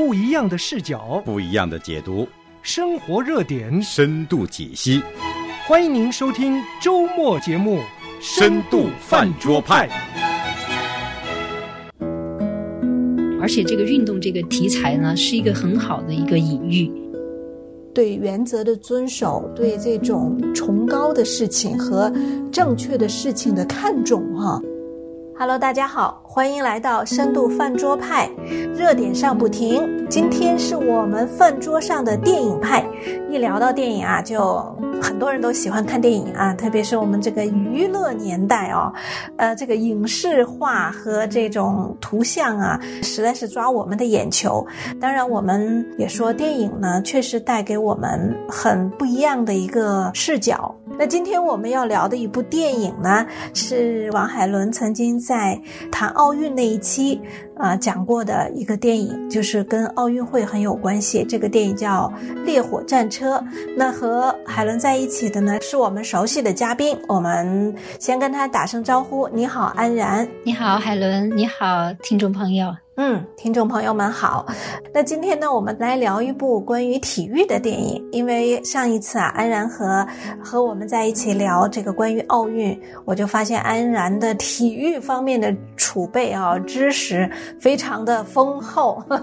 不一样的视角，不一样的解读，生活热点，深度解析。欢迎您收听周末节目《深度饭桌派》。而且这个运动这个题材呢，是一个很好的一个隐喻。对原则的遵守，对这种崇高的事情和正确的事情的看重，哈。Hello，大家好，欢迎来到深度饭桌派，热点上不停。今天是我们饭桌上的电影派。一聊到电影啊，就很多人都喜欢看电影啊，特别是我们这个娱乐年代哦，呃，这个影视化和这种图像啊，实在是抓我们的眼球。当然，我们也说电影呢，确实带给我们很不一样的一个视角。那今天我们要聊的一部电影呢，是王海伦曾经在谈奥运那一期啊讲过的一个电影，就是跟奥运会很有关系。这个电影叫《烈火战车》。那和海伦在一起的呢，是我们熟悉的嘉宾。我们先跟他打声招呼。你好，安然。你好，海伦。你好，听众朋友。嗯，听众朋友们好。那今天呢，我们来聊一部关于体育的电影。因为上一次啊，安然和和我们在一起聊这个关于奥运，我就发现安然的体育方面的储备啊，知识非常的丰厚。呃，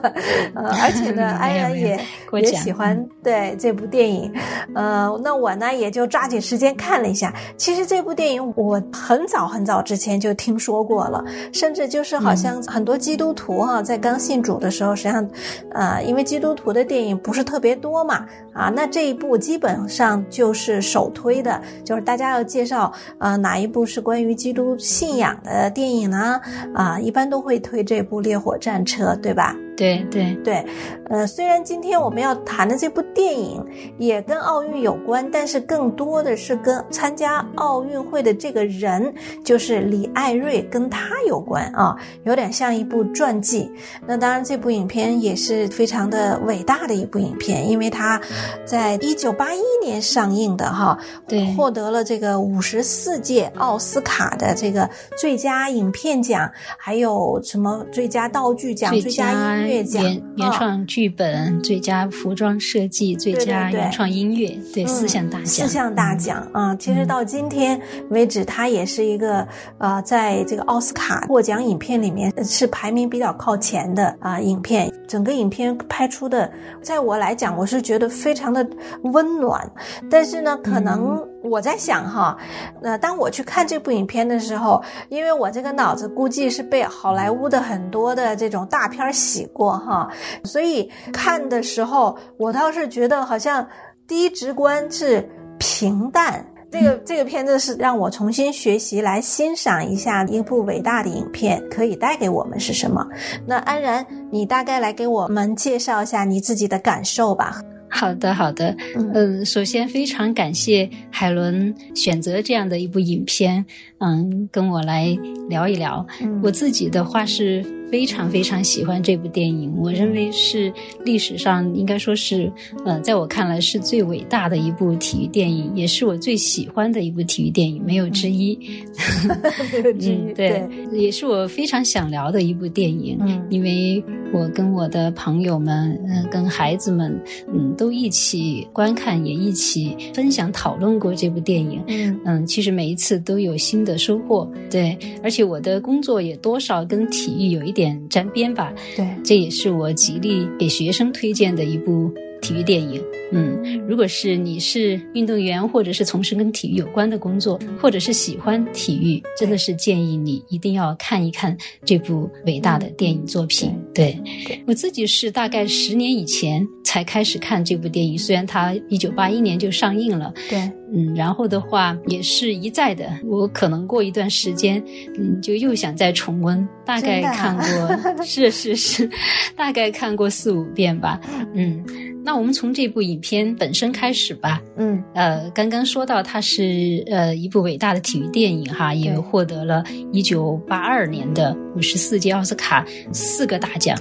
而且呢，安然也也喜欢对这部电影。呃，那我呢也就抓紧时间看了一下。其实这部电影我很早很早之前就听说过了，甚至就是好像很多基督徒。啊，在刚信主的时候，实际上，呃，因为基督徒的电影不是特别多嘛，啊，那这一部基本上就是首推的，就是大家要介绍，呃，哪一部是关于基督信仰的电影呢？啊，一般都会推这部《烈火战车》，对吧？对对对，呃，虽然今天我们要谈的这部电影也跟奥运有关，但是更多的是跟参加奥运会的这个人，就是李艾瑞，跟他有关啊，有点像一部传记。那当然，这部影片也是非常的伟大的一部影片，因为它在一九八一年上映的哈，对，获得了这个五十四届奥斯卡的这个最佳影片奖，还有什么最佳道具奖、最佳音。原原创剧本、最佳服装设计、最佳原创音乐，对四项大奖。四项大奖啊！其实到今天为止，它也是一个呃，在这个奥斯卡获奖影片里面是排名比较靠前的啊影片。整个影片拍出的，在我来讲，我是觉得非常的温暖。但是呢，可能。我在想哈，那当我去看这部影片的时候，因为我这个脑子估计是被好莱坞的很多的这种大片洗过哈，所以看的时候，我倒是觉得好像第一直观是平淡。这个这个片子是让我重新学习来欣赏一下一部伟大的影片可以带给我们是什么。那安然，你大概来给我们介绍一下你自己的感受吧。好的，好的。嗯，首先非常感谢海伦选择这样的一部影片，嗯，跟我来聊一聊。我自己的话是。非常非常喜欢这部电影，我认为是历史上应该说是，呃，在我看来是最伟大的一部体育电影，也是我最喜欢的一部体育电影，没有之一。嗯，对，也是我非常想聊的一部电影，因为我跟我的朋友们，嗯，跟孩子们，嗯，都一起观看，也一起分享讨论过这部电影。嗯嗯，其实每一次都有新的收获。对，而且我的工作也多少跟体育有一。点沾边吧，对，这也是我极力给学生推荐的一部体育电影。嗯，如果是你是运动员，或者是从事跟体育有关的工作，或者是喜欢体育，真的是建议你一定要看一看这部伟大的电影作品。对我自己是大概十年以前才开始看这部电影，虽然它一九八一年就上映了。对。嗯，然后的话也是一再的，我可能过一段时间，嗯，就又想再重温，大概看过，是是是，大概看过四五遍吧。嗯，那我们从这部影片本身开始吧。嗯，呃，刚刚说到它是呃一部伟大的体育电影哈，也获得了一九八二年的五十四届奥斯卡四个大奖。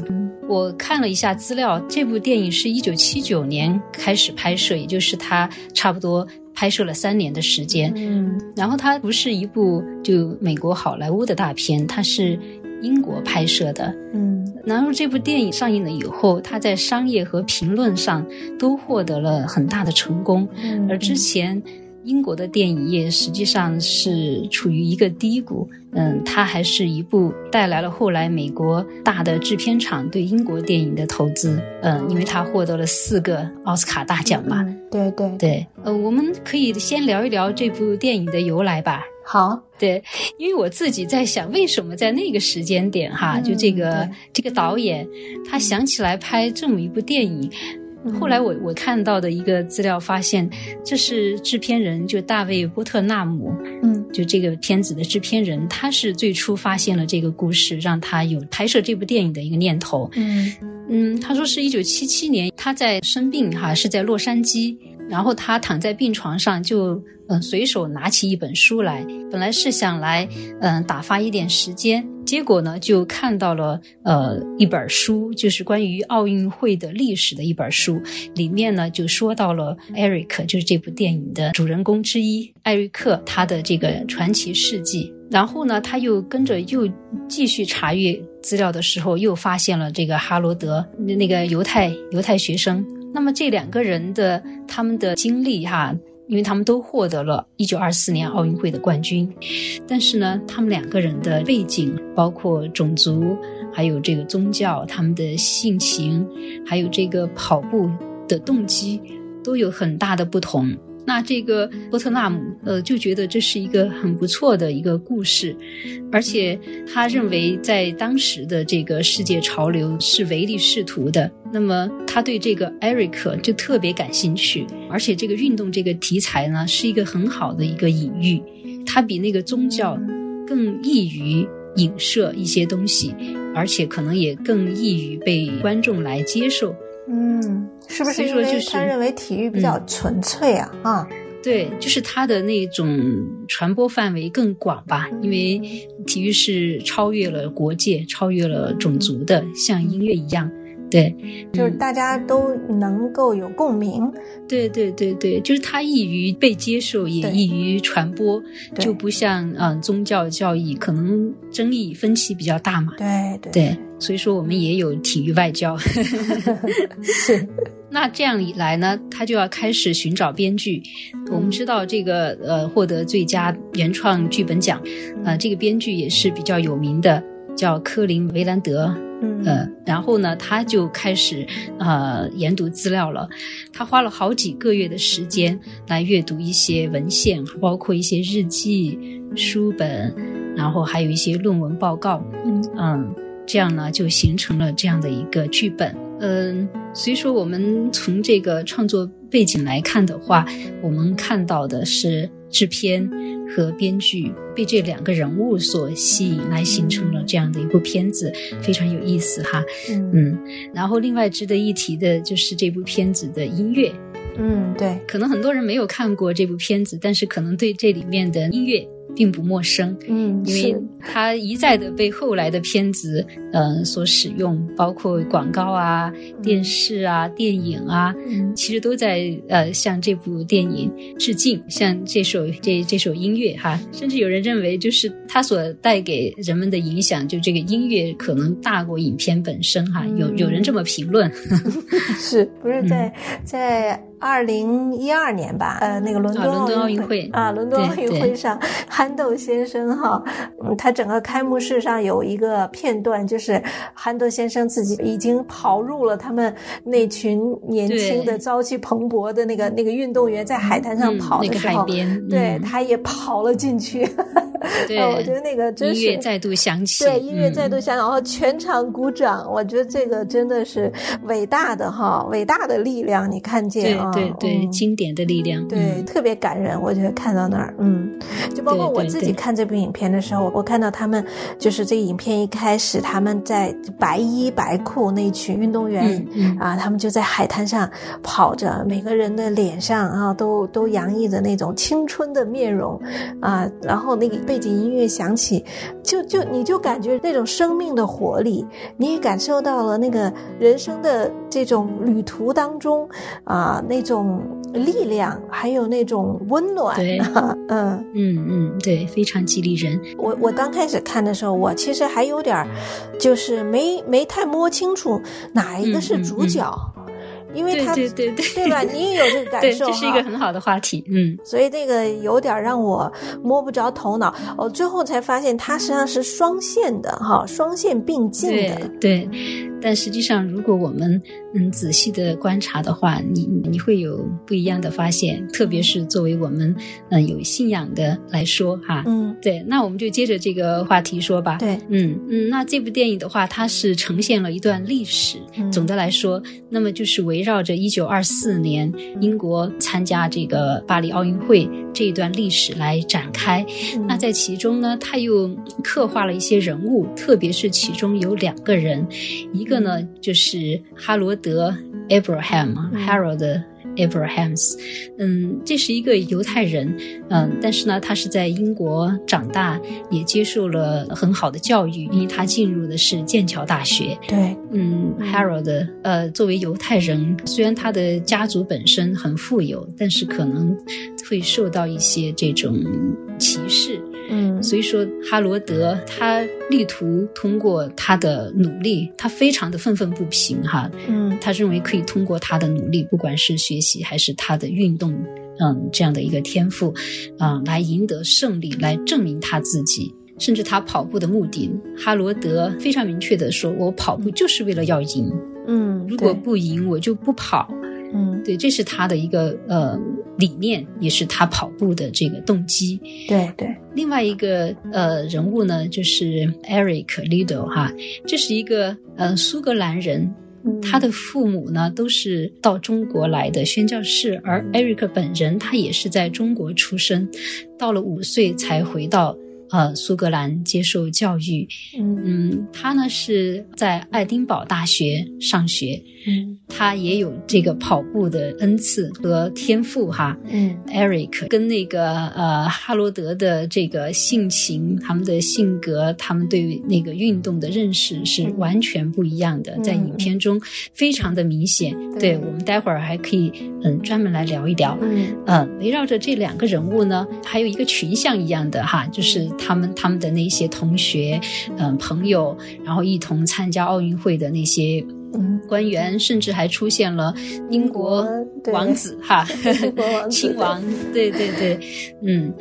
我看了一下资料，这部电影是一九七九年开始拍摄，也就是它差不多。拍摄了三年的时间，嗯，然后它不是一部就美国好莱坞的大片，它是英国拍摄的，嗯，然后这部电影上映了以后，它在商业和评论上都获得了很大的成功。嗯。而之前英国的电影业实际上是处于一个低谷，嗯，它还是一部带来了后来美国大的制片厂对英国电影的投资，嗯，因为它获得了四个奥斯卡大奖嘛。嗯对对，对，呃，我们可以先聊一聊这部电影的由来吧。好，对，因为我自己在想，为什么在那个时间点哈，嗯就这个这个导演他想起来拍这么一部电影。后来我我看到的一个资料发现，这是制片人就大卫波特纳姆，嗯。就这个片子的制片人，他是最初发现了这个故事，让他有拍摄这部电影的一个念头。嗯。嗯，他说是一九七七年，他在生病哈，是在洛杉矶，然后他躺在病床上就嗯、随手拿起一本书来，本来是想来嗯、打发一点时间，结果呢就看到了呃一本书，就是关于奥运会的历史的一本书，里面呢就说到了艾瑞克，就是这部电影的主人公之一，艾瑞克他的这个传奇事迹。然后呢，他又跟着又继续查阅资料的时候，又发现了这个哈罗德那那个犹太犹太学生。那么这两个人的他们的经历哈，因为他们都获得了1924年奥运会的冠军，但是呢，他们两个人的背景，包括种族，还有这个宗教，他们的性情，还有这个跑步的动机，都有很大的不同。那这个波特纳姆，呃，就觉得这是一个很不错的一个故事，而且他认为在当时的这个世界潮流是唯利是图的。那么他对这个艾瑞克就特别感兴趣，而且这个运动这个题材呢，是一个很好的一个隐喻，它比那个宗教更易于影射一些东西，而且可能也更易于被观众来接受。嗯，是不是因为所以说就是他认为体育比较纯粹啊？啊，对，就是他的那种传播范围更广吧，因为体育是超越了国界、超越了种族的，像音乐一样。对，嗯就是大家都能够有共鸣。对对对对，就是它易于被接受，也易于传播，就不像嗯、呃宗教教义可能争议分歧比较大嘛。对对对，所以说我们也有体育外交。是，那这样一来呢，他就要开始寻找编剧。我们知道这个呃，获得最佳原创剧本奖，呃，这个编剧也是比较有名的，叫科林·维兰德。嗯呃，然后呢，他就开始呃研读资料了。他花了好几个月的时间来阅读一些文献，包括一些日记、书本，然后还有一些论文报告。嗯嗯，这样呢就形成了这样的一个剧本。嗯，所以说我们从这个创作背景来看的话，我们看到的是制片和编剧被这两个人物所吸引，来形成了这样的一部片子，非常有意思哈。嗯。嗯，然后另外值得一提的就是这部片子的音乐，嗯，对，可能很多人没有看过这部片子，但是可能对这里面的音乐并不陌生。嗯，因为是。它一再的被后来的片子呃所使用，包括广告啊、电视啊、电影啊，嗯。其实都在呃向这部电影致敬，向这首这这首音乐哈，甚至有人认为就是它所带给人们的影响，就这个音乐可能大过影片本身哈，有有人这么评论。是不是在嗯。在二零一二年吧？呃，那个伦敦奥运运会。啊，伦敦奥运会上，憨豆先生哈，嗯，他整个开幕式上有一个片段，就是憨豆先生自己已经跑入了他们那群年轻的朝气蓬勃的那个那个运动员在海滩上嗯那个跑的时候，海边对，嗯他也跑了进去。对。呃我觉得那个真是音乐再度响起，对，音乐再度嗯。响，然后全场鼓掌，我觉得这个真的是伟大的哈，伟大的力量，你看见对啊？对经典的力量，对，嗯特别感人。我觉得看到那儿，嗯，就包括我自己看这部影片的时候，我看到他们就是这个影片一开始，他们在白衣白裤那群运动员。啊，他们就在海滩上跑着，每个人的脸上啊都都洋溢着那种青春的面容啊，然后那个背景音乐响起，就就你就感觉那种生命的活力，你也感受到了那个人生的这种旅途当中啊那种力量，还有那种温暖。对，嗯嗯嗯，对，非常激励人。我我刚开始看的时候，我其实还有点儿，就是没没太摸清楚哪一个是主角。因为他对对对对吧？你也有这个感 受这是一个很好的话题，嗯。所以这个有点让我摸不着头脑。哦，最后才发现它实际上是双线的哈，双线并进的。对，但实际上如果我们嗯仔细的观察的话，你你会有不一样的发现。特别是作为我们嗯有信仰的来说哈，嗯，对。那我们就接着这个话题说吧。对，嗯嗯。那这部电影的话，它是呈现了一段历史。总的来说，那么就是围。绕着一九二四年英国参加这个巴黎奥运会这一段历史来展开，那在其中呢，他又刻画了一些人物，特别是其中有两个人，一个呢就是哈罗德 Abraham Harold。Abrahams，嗯，这是一个犹太人，嗯，但是呢，他是在英国长大，也接受了很好的教育，因为他进入的是剑桥大学。对，嗯，Harold，呃，作为犹太人，虽然他的家族本身很富有，但是可能会受到一些这种歧视。嗯，所以说哈罗德他力图通过他的努力，他非常的愤愤不平哈。嗯，他认为可以通过他的努力，不管是学习还是他的运动，嗯，这样的一个天赋，啊，来赢得胜利，来证明他自己。甚至他跑步的目的，哈罗德非常明确的说：“我跑步就是为了要赢。嗯，如果不赢，我就不跑。”嗯，对，这是他的一个呃理念，也是他跑步的这个动机。对对。另外一个呃人物呢，就是 Eric Liddell 哈，这是一个呃苏格兰人，他的父母呢都是到中国来的宣教士，而 Eric 本人他也是在中国出生，到了五岁才回到。呃，苏格兰接受教育，嗯，他呢是在爱丁堡大学上学，嗯，他也有这个跑步的恩赐和天赋哈，嗯，Eric 跟那个呃哈罗德的这个性情、他们的性格、他们对那个运动的认识是完全不一样的，在影片中非常的明显。对我们待会儿还可以嗯专门来聊一聊，嗯，呃，围绕着这两个人物呢，还有一个群像一样的哈，就是。他们他们的那些同学，嗯，朋友，然后一同参加奥运会的那些官员，甚至还出现了英国王子哈，亲王，对对对，嗯，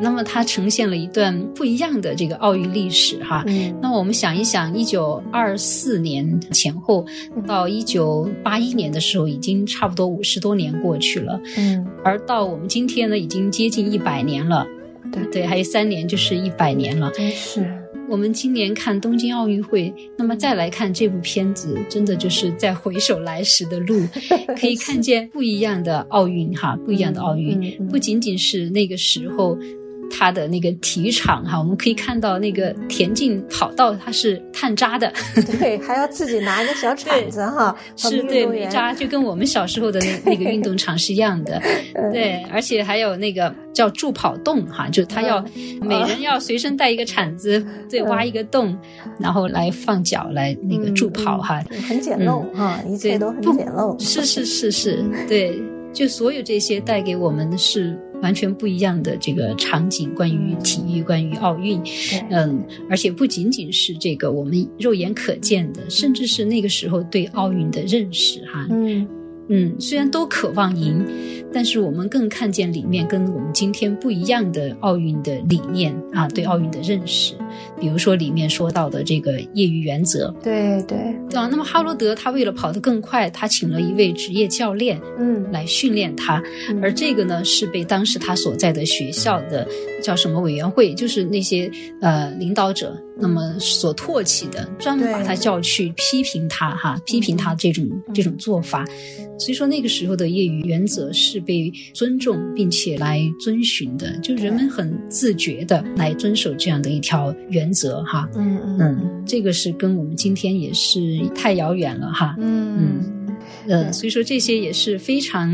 那么它呈现了一段不一样的这个奥运历史哈。嗯。那我们想一想，一九二四年前后到一九八一年的时候，已经差不多五十多年过去了，嗯，而到我们今天呢，已经接近一百年了。对对，还有三年就是一百年了。真是，我们今年看东京奥运会，那么再来看这部片子，真的就是在回首来时的路，可以看见不一样的奥运哈，不一样的奥运，不仅仅是那个时候。他的那个体育场哈，我们可以看到那个田径跑道，它是碳渣的，对，还要自己拿一个小铲子哈，是对煤渣，就跟我们小时候的那那个运动场是一样的，对，而且还有那个叫助跑洞哈，就他要每人要随身带一个铲子，对，挖一个洞，然后来放脚来那个助跑哈，很简陋哈，一切都很简陋，是是是是，对，就所有这些带给我们的是。完全不一样的这个场景，关于体育，关于奥运，嗯，而且不仅仅是这个我们肉眼可见的，甚至是那个时候对奥运的认识，哈，嗯。嗯，虽然都渴望赢，但是我们更看见里面跟我们今天不一样的奥运的理念啊，对奥运的认识。比如说里面说到的这个业余原则，对对。啊，那么哈罗德他为了跑得更快，他请了一位职业教练，嗯，来训练他，而这个呢是被当时他所在的学校的叫什么委员会，就是那些呃领导者，那么所唾弃的，专门把他叫去批评他哈，批评他这种这种做法。所以说那个时候的业余原则是被尊重并且来遵循的，就人们很自觉的来遵守这样的一条。原则哈，嗯嗯嗯，这个是跟我们今天也是太遥远了哈，嗯嗯呃，所以说这些也是非常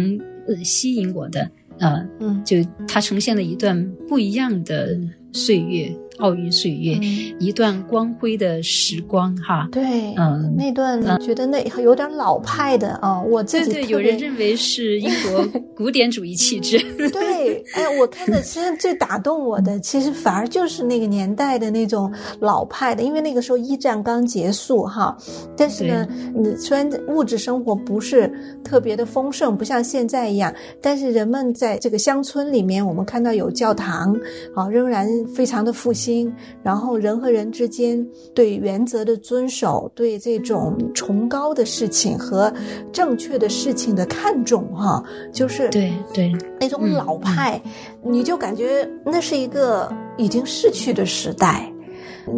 呃吸引我的，呃，嗯，就它呈现了一段不一样的岁月。奥运岁月，一段光辉的时光哈。对，嗯，那段觉得那有点老派的啊，我自己对对，有人认为是英国古典主义气质。对，哎，我看的其实最打动我的，其实反而就是那个年代的那种老派的，因为那个时候一战刚结束哈。但是呢，你虽然物质生活不是特别的丰盛，不像现在一样，但是人们在这个乡村里面，我们看到有教堂啊，仍然非常的复兴。心，然后人和人之间对原则的遵守，对这种崇高的事情和正确的事情的看重，哈，就是对对那种老派，你就感觉那是一个已经逝去的时代。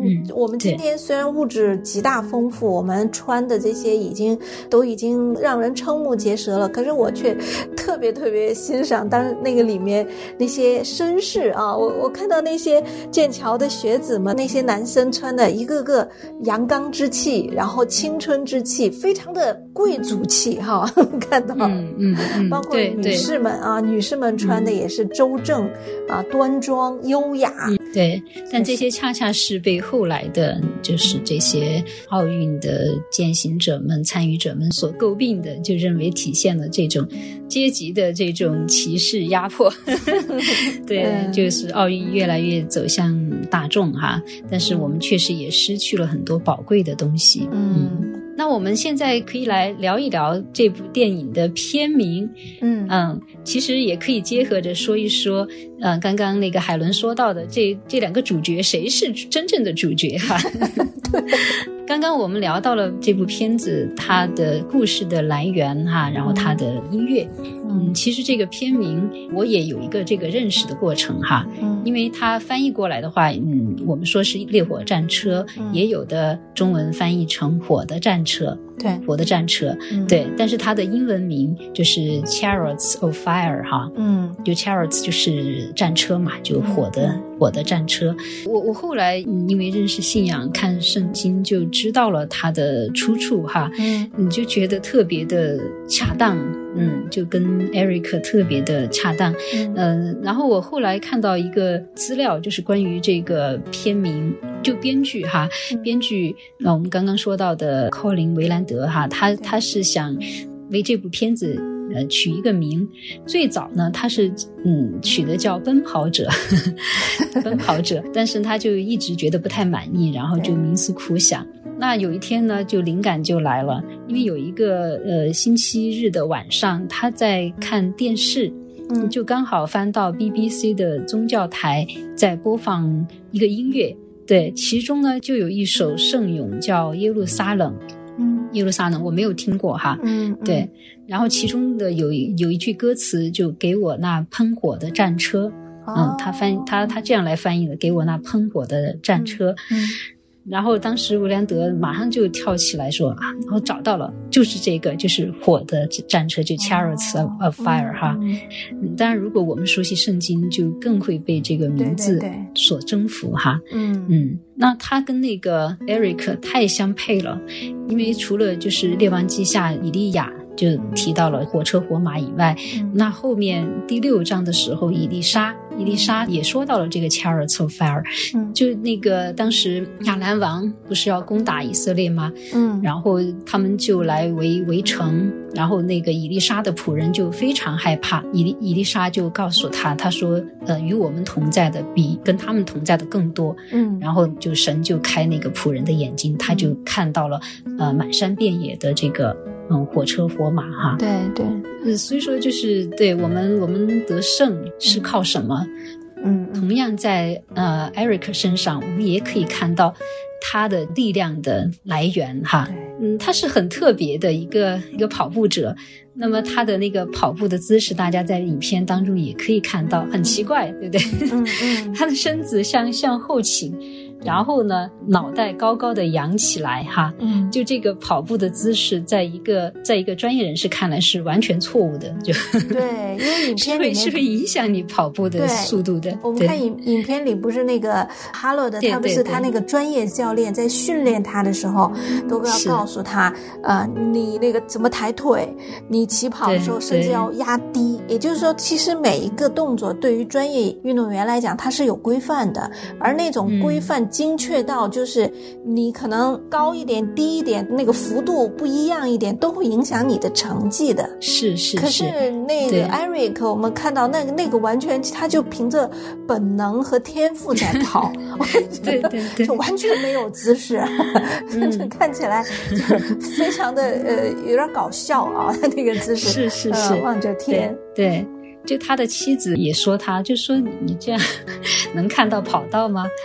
嗯，我们今天虽然物质极大丰富，我们穿的这些已经都已经让人瞠目结舌了，可是我却 特别特别欣赏当那个里面那些绅士啊，我我看到那些剑桥的学子们，那些男生穿的一个个阳刚之气，然后青春之气，非常的贵族气哈，看到，嗯嗯，包括女士们啊，女士们穿的也是周正啊，端庄优雅。对，但这些恰恰是被后来的，就是这些奥运的践行者们、参与者们所诟病的，就认为体现了这种阶级的这种歧视压迫。对，就是奥运越来越走向大众哈，但是我们确实也失去了很多宝贵的东西。嗯。那我们现在可以来聊一聊这部电影的片名，嗯嗯，其实也可以结合着说一说，呃，刚刚那个海伦说到的这这两个主角，谁是真正的主角 哈？刚刚我们聊到了这部片子它的故事的来源哈，然后它的音乐，嗯，其实这个片名我也有一个这个认识的过程哈，嗯，因为它翻译过来的话，嗯，我们说是烈火战车，也有的中文翻译成火的战车。对，火的战车，对，但是它的英文名就是 Chariots of Fire，哈，嗯，就 Chariots 就是战车嘛，就火的火的战车。我我后来因为认识信仰，看圣经就知道了它的出处，哈，嗯，你就觉得特别的恰当。嗯，就跟 Eric 特别的恰当，嗯，然后我后来看到一个资料，就是关于这个片名，就编剧哈，编剧，那我们刚刚说到的 Colin 维兰德哈，他他是想为这部片子呃取一个名，最早呢他是嗯取的叫奔跑者，奔跑者，但是他就一直觉得不太满意，然后就冥思苦想。那有一天呢，就灵感就来了，因为有一个呃星期日的晚上，他在看电视，嗯，就刚好翻到 BBC 的宗教台，在播放一个音乐，对，其中呢就有一首圣咏叫《耶路撒冷》，嗯，耶路撒冷我没有听过哈，嗯，对，然后其中的有有一句歌词就给我那喷火的战车，嗯，他翻他他这样来翻译的，给我那喷火的战车，嗯。然后当时维兰德马上就跳起来说啊，然后找到了，就是这个，就是火的战车，就 Chariots of Fire 哈。嗯当然，如果我们熟悉圣经，就更会被这个名字所征服哈。嗯嗯，那他跟那个 Eric 太相配了，因为除了就是列王记下以利亚。就提到了火车火马以外，那后面第六章的时候，伊丽莎，伊丽莎也说到了这个 Chariots of Fire，就那个当时亚兰王不是要攻打以色列吗？嗯，然后他们就来围围城，然后那个伊丽莎的仆人就非常害怕，伊丽伊丽莎就告诉他，他说，呃，与我们同在的比跟他们同在的更多，嗯，然后就神就开那个仆人的眼睛，他就看到了，呃，满山遍野的这个。嗯，火车火马哈，对对，所以说就是对我们我们得胜是靠什么？嗯，同样在呃 Eric 身上，我们也可以看到他的力量的来源哈。嗯，他是很特别的一个一个跑步者。那么他的那个跑步的姿势，大家在影片当中也可以看到，很奇怪，对不对？嗯嗯，他的身子向向后倾。然后呢，脑袋高高的扬起来，哈，嗯，就这个跑步的姿势，在一个在一个专业人士看来是完全错误的，就对，因为影片里会是会面。影响你跑步的速度的。我们看影影片里不是那个哈罗的，他不是他那个专业教练在训练他的时候，都要告诉他，呃，你那个怎么抬腿，你起跑的时候甚至要压低。也就是说，其实每一个动作对于专业运动员来讲，它是有规范的，而那种嗯规范精确到就是你可能高一点、低一点，那个幅度不一样一点，都会影响你的成绩的。是是可是，那个 Eric，我们看到那个那个完全，他就凭着本能和天赋在跑，我觉得对对对。就完全没有姿势，嗯。就看起来就是非常的呃有点搞笑啊，他那个姿势。是是呃是望着天。对，对，就他的妻子也说他，就说你你这样 能看到跑道吗？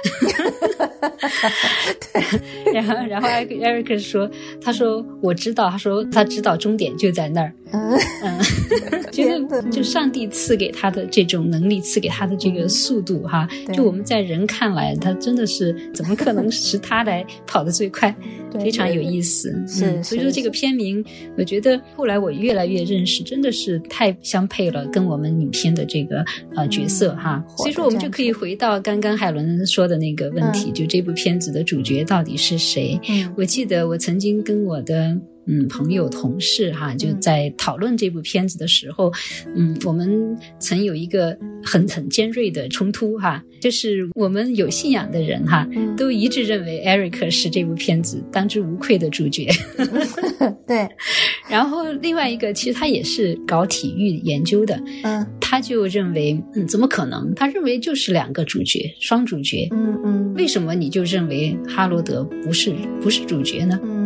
然后然后艾克艾瑞克说，他说我知道，他说他知道终点就在那儿，嗯，嗯，觉得就上帝赐给他的这种能力，赐给他的这个速度哈，就我们在人看来，他真的是怎么可能是他来跑得最快？非常有意思。是嗯，所以说这个片名，我觉得后来我越来越认识，真的是太相配了，跟我们影片的这个呃角色哈。所以说我们就可以回到刚刚海伦说的那个问题，就这部片子的主角到底是谁？嗯我记得我曾经跟我的嗯朋友同事哈，就嗯在讨论这部片子的时候，嗯，我们曾有一个很很尖锐的冲突哈，就是我们有信仰的人哈，嗯都一致认为 Eric 是这部片子当之无愧的主角。对，然后另外一个，其实他也是搞体育研究的，嗯他就认为，嗯，怎么可能？他认为就是两个主角，双主角。嗯嗯，为什么你就认为哈罗德不是不是主角呢？嗯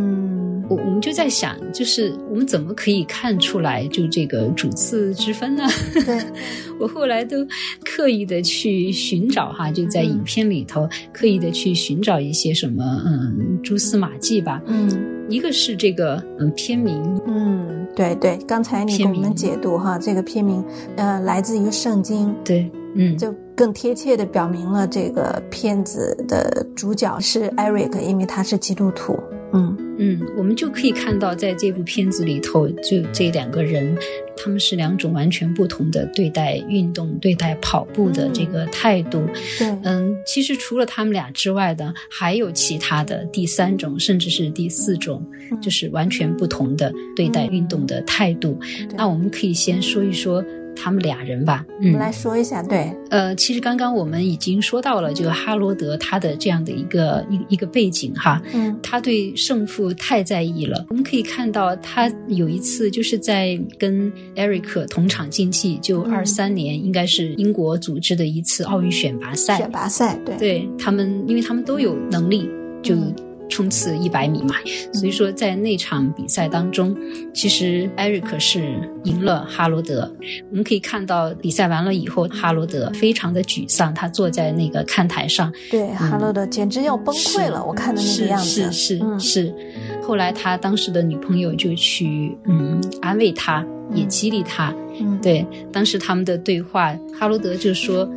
我我们就在想，就是我们怎么可以看出来就这个主次之分呢？对，我后来都刻意的去寻找哈，就在影片里头刻意的去寻找一些什么嗯蛛丝马迹吧。嗯。一个是这个嗯片名，嗯，对对，刚才你给我们解读哈，这个片名呃来自于圣经，对，嗯，就更贴切的表明了这个片子的主角是 Eric，因为他是基督徒。嗯嗯，我们就可以看到，在这部片子里头，就这两个人，他们是两种完全不同的对待运动、对待跑步的这个态度。对，嗯，其实除了他们俩之外的，还有其他的第三种，甚至是第四种，嗯。就是完全不同的对待运动的态度。对。那我们可以先说一说他们俩人吧。我们嗯，来说一下，对，呃，其实刚刚我们已经说到了，这个哈罗德他的这样的一个一一个背景哈，嗯。他对胜负太在意了。我们可以看到，他有一次就是在跟 Eric 同场竞技，就嗯。二三年，应该是英国组织的一次奥运选拔赛。选拔赛，对，对他们，因为他们都有能力，就嗯冲刺一百米嘛。所以说，在那场比赛当中，其实艾瑞克是赢了哈罗德。我们可以看到，比赛完了以后，哈罗德非常的沮丧，他坐在那个看台上，对，哈罗德简直要崩溃了，我看的那个是样子，是是嗯是。后来他当时的女朋友就去嗯安慰他，也激励他。嗯，对，当时他们的对话，哈罗德就说：“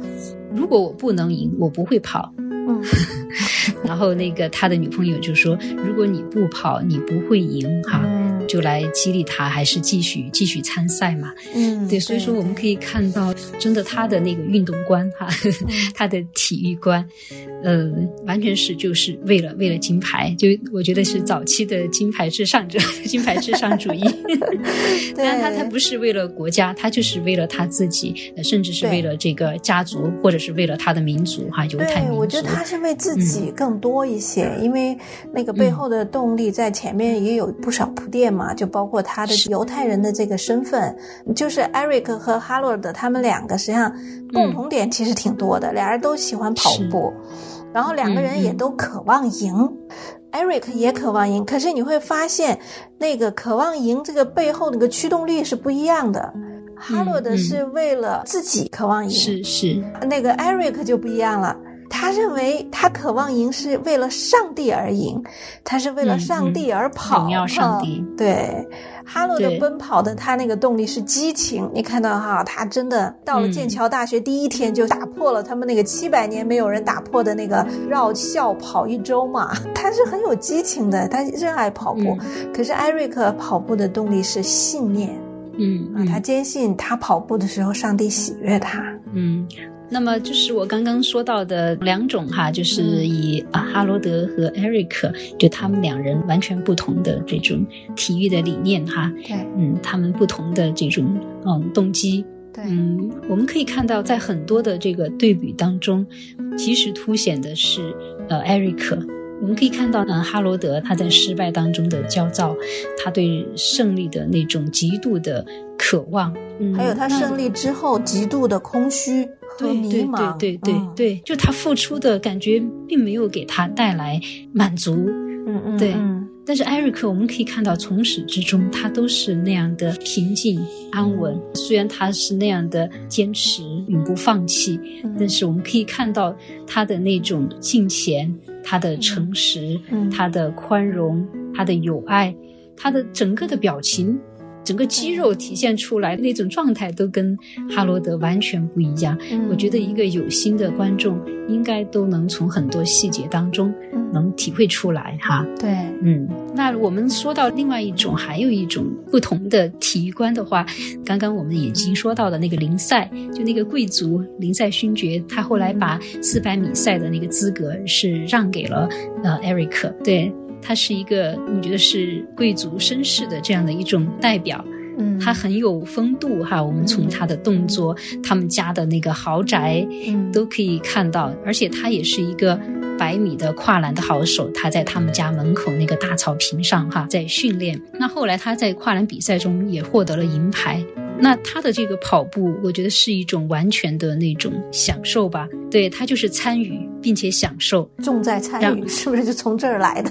如果我不能赢，我不会跑。”嗯 然后那个他的女朋友就说：“如果你不跑，你不会赢哈。就来激励他，还是继续继续参赛嘛？嗯，对，所以说我们可以看到，真的他的那个运动观哈，他的体育观，呃，完全是就是为了为了金牌，就我觉得是早期的金牌至上者，金牌至上主义。当然他他不是为了国家，他就是为了他自己，呃甚至是为了这个家族，或者是为了他的民族哈，犹太民，族。我觉得他是为自己嗯。更多一些，因为那个背后的动力在前面也有不少铺垫嘛，就包括他的犹太人的这个身份，就是 Eric 和 Harold 他们两个实际上共同点其实挺多的，俩人都喜欢跑步，然后两个人也都渴望赢。Eric 也渴望赢，可是你会发现，那个渴望赢这个背后那个驱动力是不一样的。哈罗德是为了自己渴望赢，是是，那个 Eric 就不一样了，他认为他渴望赢是为了上帝而赢，他是为了上帝而跑，上帝。对，哈罗的奔跑的他那个动力是激情。你看到哈，他真的到了剑桥大学第一天就打破了他们那个七百年没有人打破的那个绕校跑一周嘛。他是很有激情的，他热爱跑步。可是艾瑞克跑步的动力是信念。嗯啊，他坚信他跑步的时候，上帝喜悦他。嗯，那么就是我刚刚说到的两种哈，就是以啊哈罗德和艾瑞克，就他们两人完全不同的这种体育的理念哈。对，嗯，他们不同的这种嗯动机。对，嗯，我们可以看到，在很多的这个对比当中，其实凸显的是呃艾瑞克。我们可以看到，嗯，哈罗德他在失败当中的焦躁，他对胜利的那种极度的渴望，嗯，还有他胜利之后极度的空虚和迷茫，对对对对对，就他付出的感觉并没有给他带来满足，嗯嗯，对。但是艾瑞克，我们可以看到从始至终他都是那样的平静安稳，虽然他是那样的坚持永不放弃，但是我们可以看到他的那种敬虔。他的诚实，他的宽容，他的友爱，他的整个的表情，整个肌肉体现出来那种状态，都跟哈罗德完全不一样。我觉得一个有心的观众应该都能从很多细节当中能体会出来哈。对，嗯，那我们说到另外一种，还有一种不同的体育观的话，刚刚我们已经说到的那个林赛，就那个贵族林赛勋爵，他后来把四百米赛的那个资格是让给了呃艾瑞克，对。他是一个，我觉得是贵族绅士的这样的一种代表，嗯，他很有风度哈。我们从他的动作，他们家的那个豪宅，嗯，都可以看到。而且他也是一个百米的跨栏的好手，他在他们家门口那个大草坪上哈在训练。那后来他在跨栏比赛中也获得了银牌。那他的这个跑步，我觉得是一种完全的那种享受吧。对他就是参与并且享受，重在参与，是不是就从这儿来的？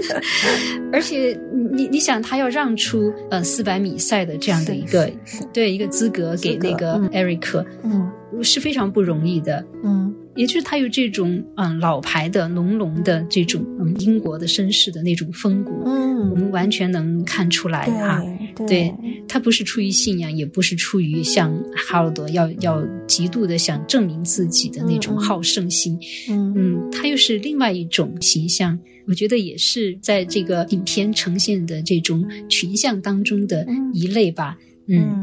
而且你你想，他要让出呃四百米赛的这样的一个对一个资格给那个艾瑞克，嗯，是非常不容易的，嗯。也就是他有这种嗯老牌的浓浓的这种嗯英国的绅士的那种风骨，嗯，我们完全能看出来哈。对，他不是出于信仰，也不是出于像哈罗德要要极度的想证明自己的那种好胜心。嗯嗯，他又是另外一种形象，我觉得也是在这个影片呈现的这种群像当中的一类吧。嗯，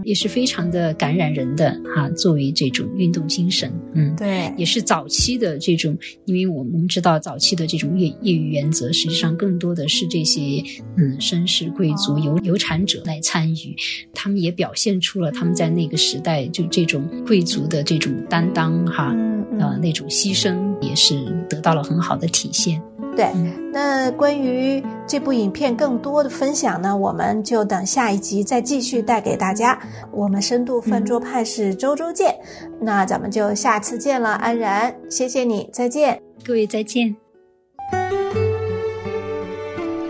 也是非常的感染人的哈。作为这种运动精神，嗯，对，也是早期的这种，因为我们知道早期的这种业业余原则，实际上更多的是这些嗯绅士贵族有有产者来参与，他们也表现出了他们在那个时代就这种贵族的这种担当哈，呃那种牺牲也是得到了很好的体现。对，那关于这部影片更多的分享呢，我们就等下一集再继续带给大家。我们深度饭桌派是周周见，那咱们就下次见了，安然，谢谢你，再见，各位再见。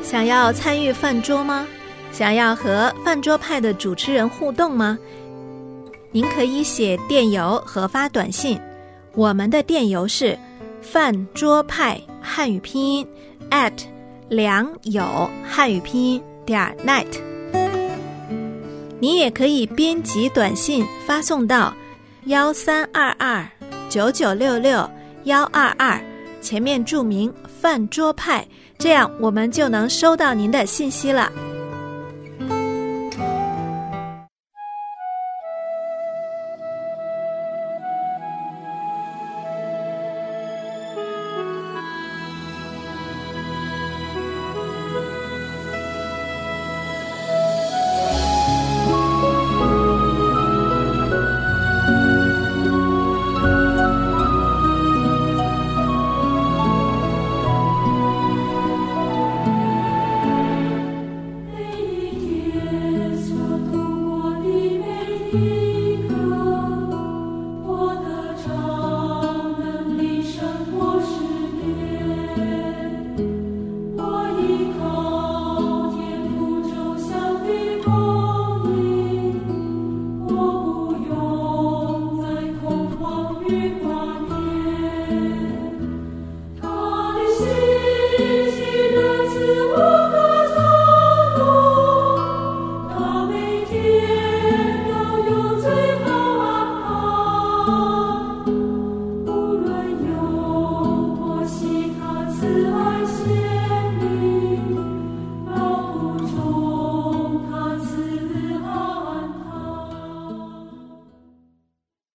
想要参与饭桌吗？想要和饭桌派的主持人互动吗？您可以写电邮和发短信，我们的电邮是饭桌派。汉语拼音 at 良友汉语拼音点 net，你也可以编辑短信发送到幺三二二九九六六幺二二，前面注明饭桌派，这样我们就能收到您的信息了。